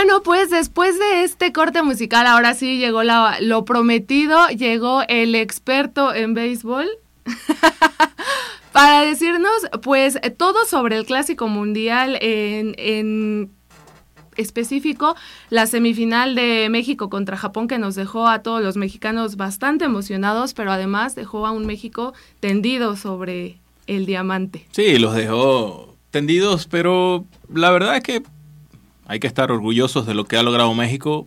Bueno, pues después de este corte musical, ahora sí llegó lo prometido, llegó el experto en béisbol para decirnos pues todo sobre el Clásico Mundial en, en específico la semifinal de México contra Japón que nos dejó a todos los mexicanos bastante emocionados, pero además dejó a un México tendido sobre el diamante. Sí, los dejó tendidos, pero la verdad es que hay que estar orgullosos de lo que ha logrado México.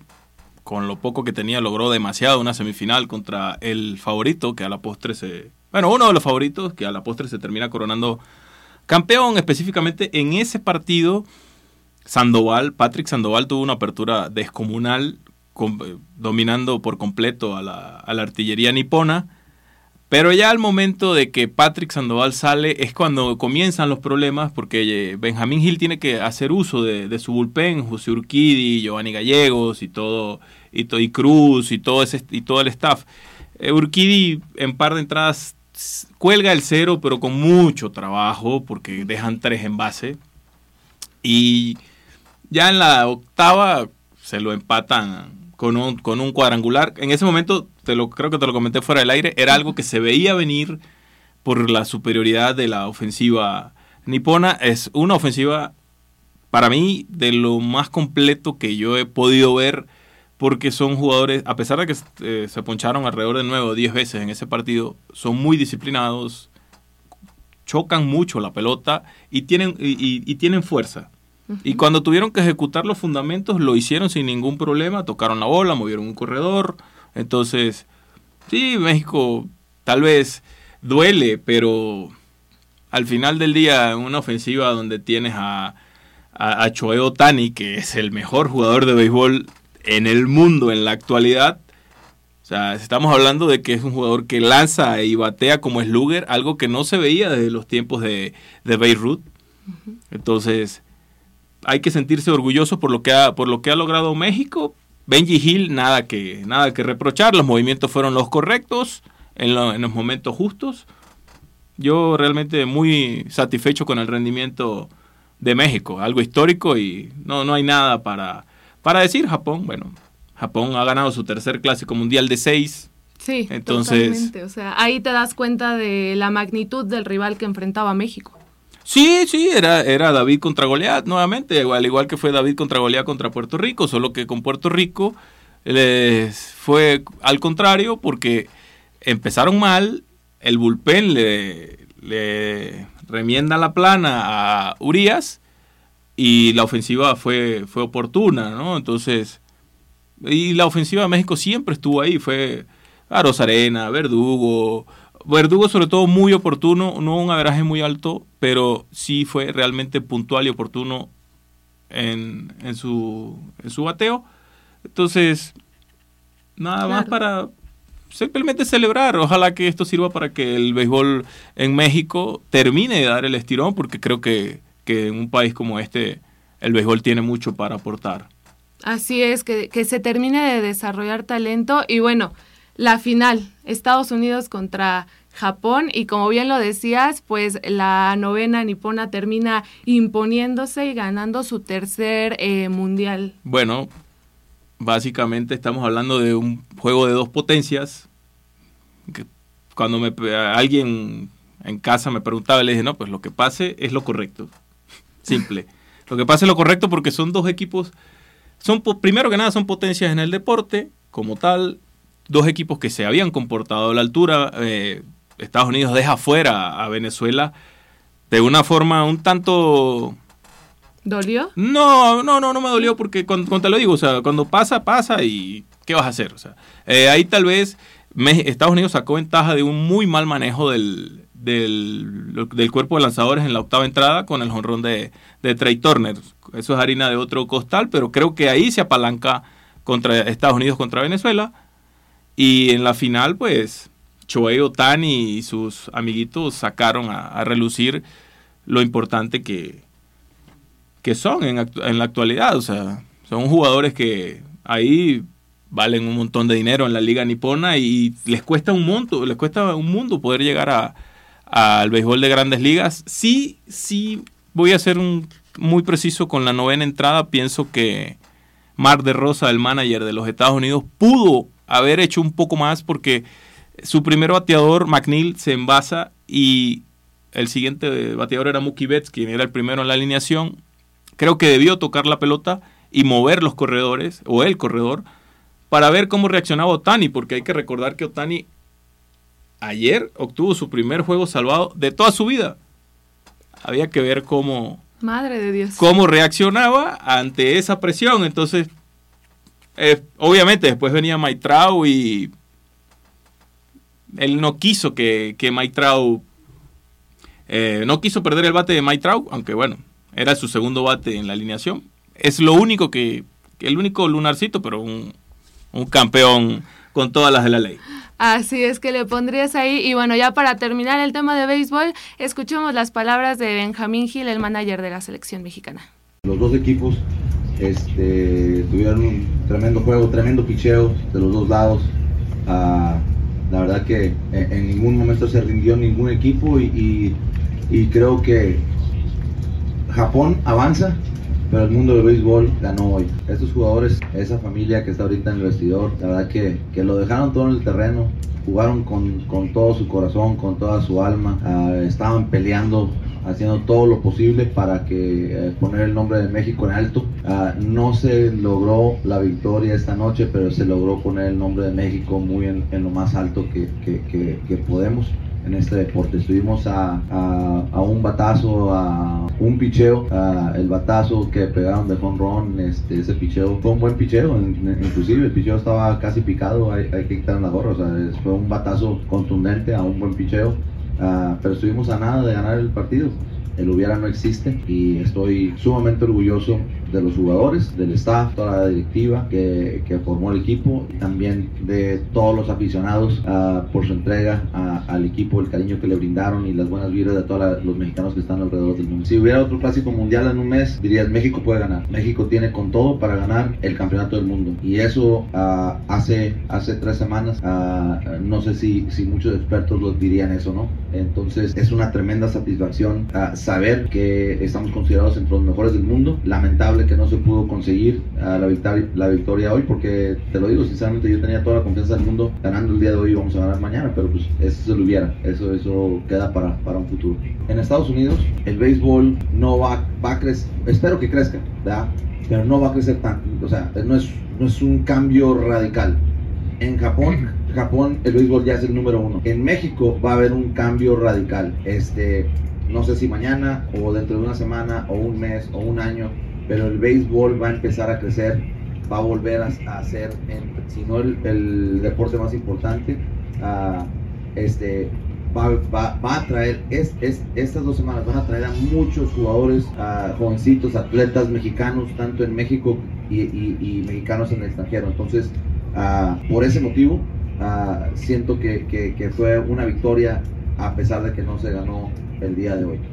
Con lo poco que tenía, logró demasiado una semifinal contra el favorito, que a la postre se... Bueno, uno de los favoritos, que a la postre se termina coronando campeón. Específicamente en ese partido, Sandoval, Patrick Sandoval tuvo una apertura descomunal, com- eh, dominando por completo a la artillería nipona. Pero ya al momento de que Patrick Sandoval sale es cuando comienzan los problemas porque eh, Benjamín Gil tiene que hacer uso de, su bullpen, José Urquidi, Giovanni Gallegos y todo, y, y Cruz y todo, ese, y todo el staff. Eh, Urquidi en par de entradas cuelga el cero pero con mucho trabajo porque dejan tres en base. Y ya en la octava se lo empatan con un, con un cuadrangular. En ese momento, te lo, creo que te lo comenté fuera del aire, era algo que se veía venir por la superioridad de la ofensiva nipona. Es una ofensiva, para mí, de lo más completo que yo he podido ver, porque son jugadores, a pesar de que eh, se poncharon alrededor de 9 o 10 veces en ese partido, son muy disciplinados, chocan mucho la pelota y tienen, y, y- y tienen fuerza. Y cuando tuvieron que ejecutar los fundamentos, lo hicieron sin ningún problema, tocaron la bola, movieron un corredor. Entonces, sí, México tal vez duele, pero al final del día, en una ofensiva donde tienes a, a, a Choe Otani, que es el mejor jugador de béisbol en el mundo en la actualidad, o sea, estamos hablando de que es un jugador que lanza y batea como slugger, algo que no se veía desde los tiempos de, de Beirut. Entonces, hay que sentirse orgulloso por lo que ha, por lo que ha logrado México. Benji Hill, nada que, nada que reprochar, los movimientos fueron los correctos, en, lo- en los momentos justos. Yo realmente muy satisfecho con el rendimiento de México, algo histórico y no, no hay nada para, para decir. Japón, bueno, Japón ha ganado su tercer clásico mundial de seis. Sí, Entonces- totalmente. O sea, ahí te das cuenta de la magnitud del rival que enfrentaba México. Sí, sí, era, era David contra Goliat nuevamente, al igual que fue David contra Goliat contra Puerto Rico, solo que con Puerto Rico les fue al contrario porque empezaron mal, el bullpen le, remienda la plana a Urias y la ofensiva fue, fue oportuna, ¿no? Entonces, y la ofensiva de México siempre estuvo ahí, fue a Rosarena, Verdugo, Verdugo sobre todo muy oportuno, no un averaje muy alto, pero sí fue realmente puntual y oportuno en, en su, en su bateo. Entonces, nada más para simplemente celebrar. Ojalá que esto sirva para que el béisbol en México termine de dar el estirón, porque creo que, que en un país como este el béisbol tiene mucho para aportar. Así es, que, que se termine de desarrollar talento. Y bueno, la final, Estados Unidos contra Japón. Y como bien lo decías, pues la novena nipona termina imponiéndose y ganando su tercer eh, mundial. Bueno, básicamente estamos hablando de un juego de dos potencias. cuando me, alguien en casa me preguntaba, le dije, no, pues lo que pase es lo correcto. Simple. Lo que pase es lo correcto porque son dos equipos, son primero que nada son potencias en el deporte, como tal, dos equipos que se habían comportado a la altura. eh, Estados Unidos deja fuera a Venezuela de una forma un tanto ¿Dolió? no, no, no, no me dolió porque cuando, cuando te lo digo, o sea, cuando pasa, pasa y ¿qué vas a hacer? O sea, eh, ahí tal vez Estados Unidos sacó ventaja de un muy mal manejo del, del, del cuerpo de lanzadores en la octava entrada con el jonrón de, de Trey Turner. Eso es harina de otro costal, pero creo que ahí se apalanca contra Estados Unidos contra Venezuela. Y en la final, pues, Shohei Otani y sus amiguitos sacaron a, a relucir lo importante que, que son en, en la actualidad. O sea, son jugadores que ahí valen un montón de dinero en la liga nipona y les cuesta un monto, les cuesta un mundo poder llegar a, al béisbol de grandes ligas. Sí, sí, voy a ser muy preciso con la novena entrada. Pienso que Mar de Rosa, el manager de los Estados Unidos, pudo haber hecho un poco más porque su primer bateador, McNeil, se envasa y el siguiente bateador era Mookie Betts, quien era el primero en la alineación. Creo que debió tocar la pelota y mover los corredores, o el corredor, para ver cómo reaccionaba Otani, porque hay que recordar que Otani ayer obtuvo su primer juego salvado de toda su vida. Había que ver cómo, Madre de Dios. cómo reaccionaba ante esa presión. Entonces, eh, obviamente después venía Maitrao y él no quiso que, que Maitrao eh, no quiso perder el bate de Maitrao, aunque bueno, era su segundo bate en la alineación. Es lo único que, que el único lunarcito, pero un, un campeón con todas las de la ley. Así es que le pondrías ahí. Y bueno, ya para terminar el tema de béisbol, escuchemos las palabras de Benjamín Gil, el manager de la selección mexicana. Los dos equipos este, tuvieron un tremendo juego, tremendo picheo de los dos lados. Ah, la verdad que en, ningún momento se rindió ningún equipo y creo que Japón avanza, pero el mundo del béisbol ganó hoy. Estos jugadores, esa familia que está ahorita en el vestidor, la verdad que, que lo dejaron todo en el terreno, jugaron con, con todo su corazón, con toda su alma, ah, estaban peleando, haciendo todo lo posible para que eh, poner el nombre de México en alto. Ah, no se logró la victoria esta noche, pero se logró poner el nombre de México muy en, en lo más alto que, que- que- que podemos en este deporte. Estuvimos a, a- a un batazo, a un picheo, a el batazo que pegaron de run, este, ese picheo fue un buen picheo, inclusive el picheo estaba casi picado, hay, hay que quitar la gorra, o sea, fue un batazo contundente a un buen picheo, ah, pero estuvimos a nada de ganar el partido. El hubiera no existe y estoy sumamente orgulloso de los jugadores, del staff, toda la directiva que, que formó el equipo y también de todos los aficionados ah, por su entrega a- al equipo, el cariño que le brindaron y las buenas vibras de todos los mexicanos que están alrededor del mundo. Si hubiera otro clásico mundial en un mes, dirías México puede ganar. México tiene con todo para ganar el campeonato del mundo y eso ah, hace, hace tres semanas, ah, no sé si, si muchos expertos lo dirían eso, ¿no? Entonces es una tremenda satisfacción ah, saber que estamos considerados entre los mejores del mundo. Lamentable que no se pudo conseguir ah, la, victoria, la victoria hoy porque te lo digo sinceramente yo tenía toda la confianza del mundo ganando el día de hoy y vamos a ganar mañana, pero pues eso se lo hubiera, eso, eso queda para, para un futuro. En Estados Unidos el béisbol no va, va a crecer, espero que crezca, ¿verdad? Pero no va a crecer tanto, o sea, no es, no es un cambio radical. En Japón, Japón el béisbol ya es el número uno. En México va a haber un cambio radical. Este, no sé si mañana o dentro de una semana o un mes o un año, pero el béisbol va a empezar a crecer, va a volver a, a ser, si no el, deporte más importante, ah, este, va, a traer, es, es- estas dos semanas van a traer a muchos jugadores, ah, jovencitos, atletas mexicanos, tanto en México y, mexicanos en el extranjero. Entonces, ah, por ese motivo, siento que- que fue una victoria a pesar de que no se ganó el día de hoy.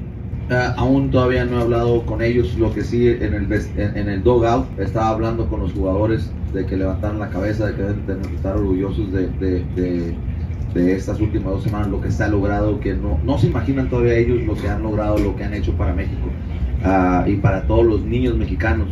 Ah, aún todavía no he hablado con ellos, lo que sí en el, en, en el dogout estaba hablando con los jugadores de que levantaran la cabeza, de que deben estar orgullosos de, de- de- de estas últimas dos semanas, lo que se ha logrado, que no, no se imaginan todavía ellos lo que han logrado, lo que han hecho para México ah, y para todos los niños mexicanos,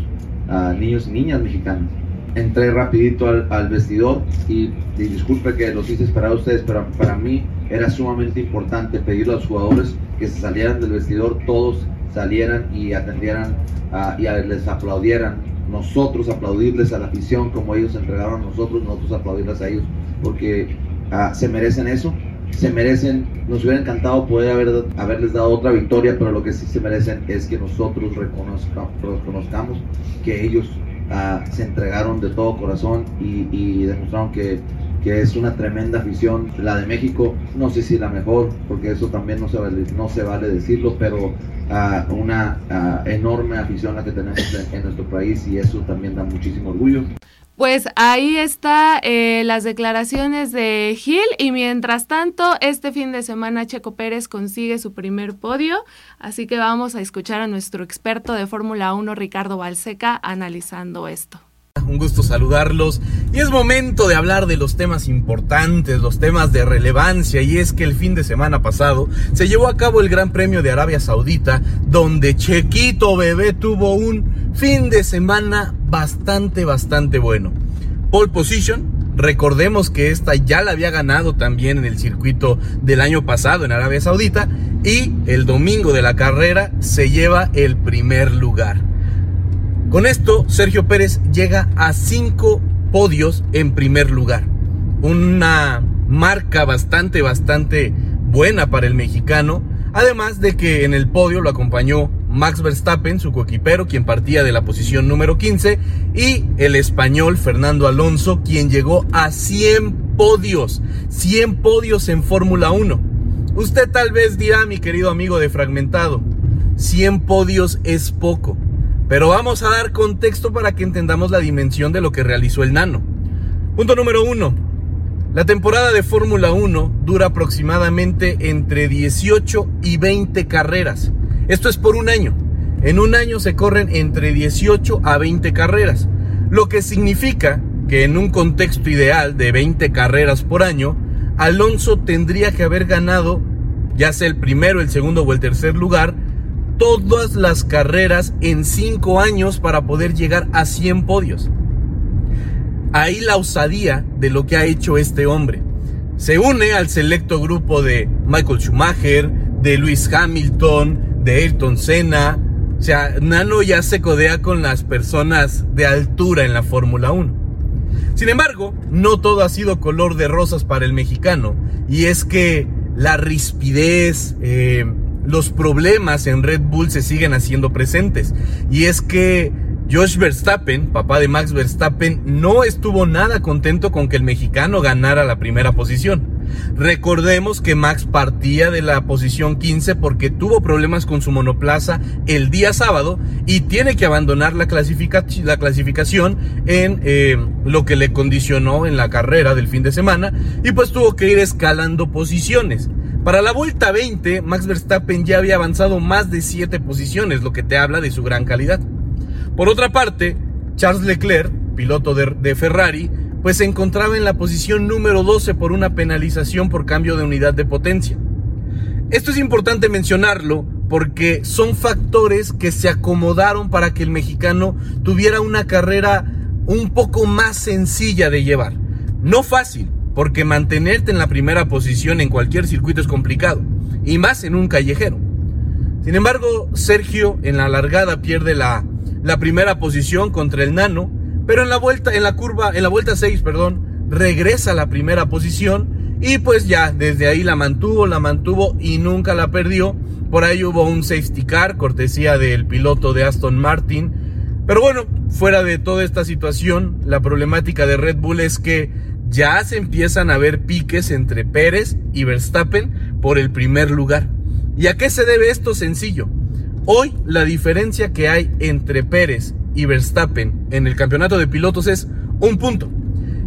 ah, niños y niñas mexicanas. Entré rapidito al, al vestidor y, y disculpe que los hice esperar a ustedes, pero para mí era sumamente importante pedirle a los jugadores que se salieran del vestidor, todos salieran y atendieran ah, y les aplaudieran. Nosotros aplaudirles a la afición como ellos entregaron a nosotros, nosotros aplaudirles a ellos porque ah, se merecen eso. se merecen, nos hubiera encantado poder haber, haberles dado otra victoria, pero lo que sí se merecen es que nosotros reconozca- reconozcamos que ellos ah, se entregaron de todo corazón y, y demostraron que, que es una tremenda afición. La de México, no sé si la mejor, porque eso también no se vale, no se vale decirlo, pero ah, una ah, enorme afición la que tenemos en, nuestro país y eso también da muchísimo orgullo. Pues ahí está eh, las declaraciones de Gil y mientras tanto este fin de semana Checo Pérez consigue su primer podio, así que vamos a escuchar a nuestro experto de Fórmula 1 Ricardo Balseca analizando esto. Un gusto saludarlos y es momento de hablar de los temas importantes, los temas de relevancia y es que el fin de semana pasado se llevó a cabo el Gran Premio de Arabia Saudita donde Chequito Bebé tuvo un fin de semana bastante bastante bueno. Pole position, recordemos que esta ya la había ganado también en el circuito del año pasado en Arabia Saudita y el domingo de la carrera se lleva el primer lugar. Con esto, Sergio Pérez llega a cinco podios en primer lugar. Una marca bastante, bastante buena para el mexicano. Además de que en el podio lo acompañó Max Verstappen, su coequipero, quien partía de la posición número 15, y el español Fernando Alonso, quien llegó a 100 podios. 100 podios en Fórmula 1. Usted tal vez dirá, mi querido amigo de Fragmentado, 100 podios es poco. Pero vamos a dar contexto para que entendamos la dimensión de lo que realizó el nano. Punto número uno. La temporada de Fórmula 1 dura aproximadamente entre 18 y 20 carreras. Esto es por un año. En un año se corren entre 18 a 20 carreras. Lo que significa que en un contexto ideal de 20 carreras por año, Alonso tendría que haber ganado, ya sea el primero, el segundo o el tercer lugar, todas las carreras en 5 años para poder llegar a 100 podios. Ahí la osadía de lo que ha hecho este hombre. Se une al selecto grupo de Michael Schumacher, de Lewis Hamilton, de Ayrton Senna. O sea, Nano ya se codea con las personas de altura en la Fórmula 1. Sin embargo, no todo ha sido color de rosas para el mexicano. Y es que la rispidez, eh, los problemas en Red Bull se siguen haciendo presentes. Y es que Josh Verstappen, papá de Max Verstappen, no estuvo nada contento con que el mexicano ganara la primera posición. Recordemos que Max partía de la posición 15 porque tuvo problemas con su monoplaza el día sábado y tiene que abandonar la, clasifica la clasificación en eh, lo que le condicionó en la carrera del fin de semana y pues tuvo que ir escalando posiciones. Para la vuelta 20, Max Verstappen ya había avanzado más de 7 posiciones, lo que te habla de su gran calidad. Por otra parte, Charles Leclerc, piloto de, de, Ferrari, pues se encontraba en la posición número 12 por una penalización por cambio de unidad de potencia. Esto es importante mencionarlo porque son factores que se acomodaron para que el mexicano tuviera una carrera un poco más sencilla de llevar. No fácil, porque mantenerte en la primera posición en cualquier circuito es complicado, y más en un callejero. Sin embargo, Sergio en la largada pierde la, la primera posición contra el Nano, pero en la vuelta, en la curva, en la vuelta 6, perdón, regresa a la primera posición y pues ya, desde ahí la mantuvo, la mantuvo y nunca la perdió. Por ahí hubo un safety car, cortesía del piloto de Aston Martin. Pero bueno, fuera de toda esta situación, la problemática de Red Bull es que ya se empiezan a ver piques entre Pérez y Verstappen por el primer lugar. ¿Y a qué se debe esto? Sencillo. Hoy la diferencia que hay entre Pérez y Verstappen en el campeonato de pilotos es un punto.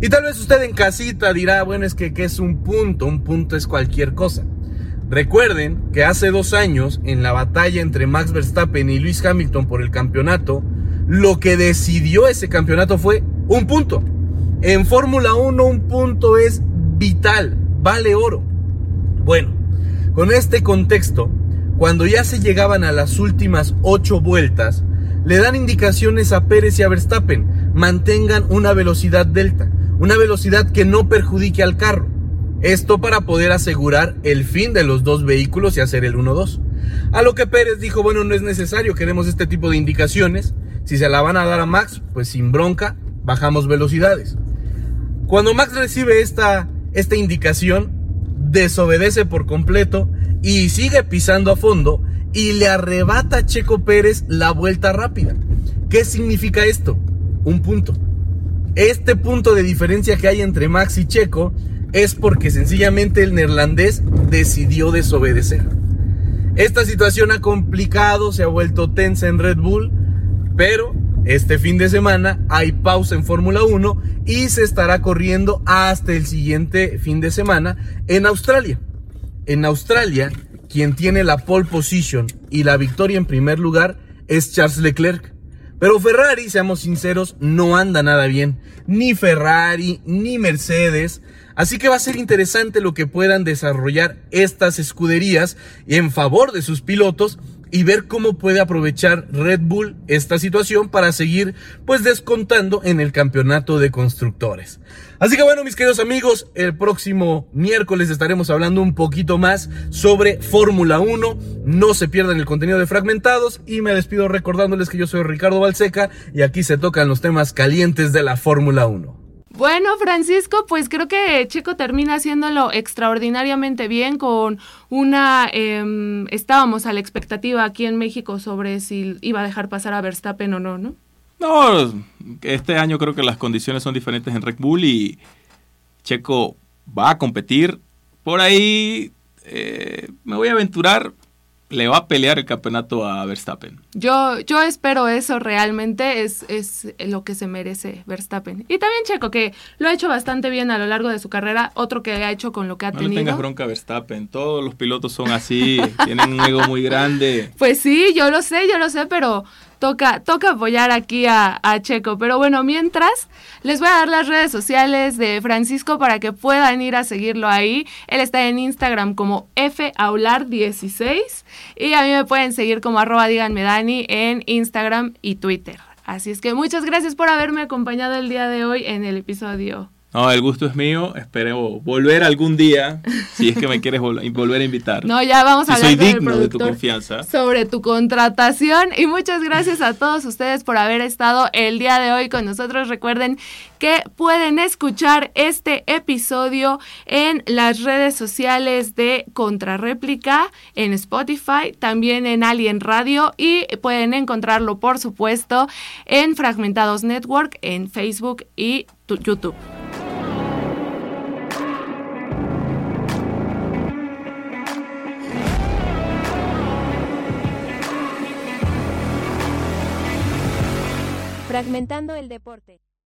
Y tal vez usted en casita dirá, bueno, es que ¿qué es un punto? Un punto es cualquier cosa. Recuerden que hace dos años, en la batalla entre Max Verstappen y Lewis Hamilton por el campeonato, lo que decidió ese campeonato fue un punto. En Fórmula 1 un punto es vital, vale oro. Bueno, con este contexto, cuando ya se llegaban a las últimas ocho vueltas, le dan indicaciones a Pérez y a Verstappen, mantengan una velocidad delta, una velocidad que no perjudique al carro. Esto para poder asegurar el fin de los dos vehículos y hacer el 1-2. A lo que Pérez dijo, bueno, no es necesario, queremos este tipo de indicaciones. Si se la van a dar a Max, pues sin bronca, bajamos velocidades. Cuando Max recibe esta, esta indicación, desobedece por completo y sigue pisando a fondo y le arrebata a Checo Pérez la vuelta rápida. ¿Qué significa esto? Un punto. Este punto de diferencia que hay entre Max y Checo es porque sencillamente el neerlandés decidió desobedecer. Esta situación ha complicado, se ha vuelto tensa en Red Bull, pero este fin de semana hay pausa en Fórmula 1 y se estará corriendo hasta el siguiente fin de semana en Australia. En Australia, quien tiene la pole position y la victoria en primer lugar es Charles Leclerc. Pero Ferrari, seamos sinceros, no anda nada bien. Ni Ferrari, ni Mercedes. Así que va a ser interesante lo que puedan desarrollar estas escuderías en favor de sus pilotos y ver cómo puede aprovechar Red Bull esta situación para seguir pues descontando en el campeonato de constructores. Así que bueno, mis queridos amigos, el próximo miércoles estaremos hablando un poquito más sobre Fórmula 1. No se pierdan el contenido de Fragmentados y me despido recordándoles que yo soy Ricardo Balseca y aquí se tocan los temas calientes de la Fórmula 1. Bueno, Francisco, pues creo que Checo termina haciéndolo extraordinariamente bien con una... em, estábamos a la expectativa aquí en México sobre si iba a dejar pasar a Verstappen o no, ¿no? No, este año creo que las condiciones son diferentes en Red Bull y Checo va a competir. Por ahí eh, me voy a aventurar, le va a pelear el campeonato a Verstappen. Yo, yo espero eso realmente, es, es lo que se merece Verstappen. Y también Checo, que lo ha hecho bastante bien a lo largo de su carrera, otro que ha hecho con lo que ha No tenido. tengas bronca Verstappen, todos los pilotos son así, tienen un ego muy grande. Pues sí, yo lo sé, yo lo sé, pero toca, toca apoyar aquí a, a Checo. Pero bueno, mientras, les voy a dar las redes sociales de Francisco para que puedan ir a seguirlo ahí. Él está en Instagram como FAular16 y a mí me pueden seguir como arroba díganme Dani en Instagram y Twitter. Así es que muchas gracias por haberme acompañado el día de hoy en el episodio. No, el gusto es mío, espero volver algún día, si es que me quieres vol- volver a invitar. No, ya vamos a hablar soy digno de tu confianza. sobre tu contratación y muchas gracias a todos ustedes por haber estado el día de hoy con nosotros. Recuerden que pueden escuchar este episodio en las redes sociales de Contrarréplica, en Spotify, también en Alien Radio y pueden encontrarlo, por supuesto, en Fragmentados Network, en Facebook y tu- YouTube. Fragmentando el deporte.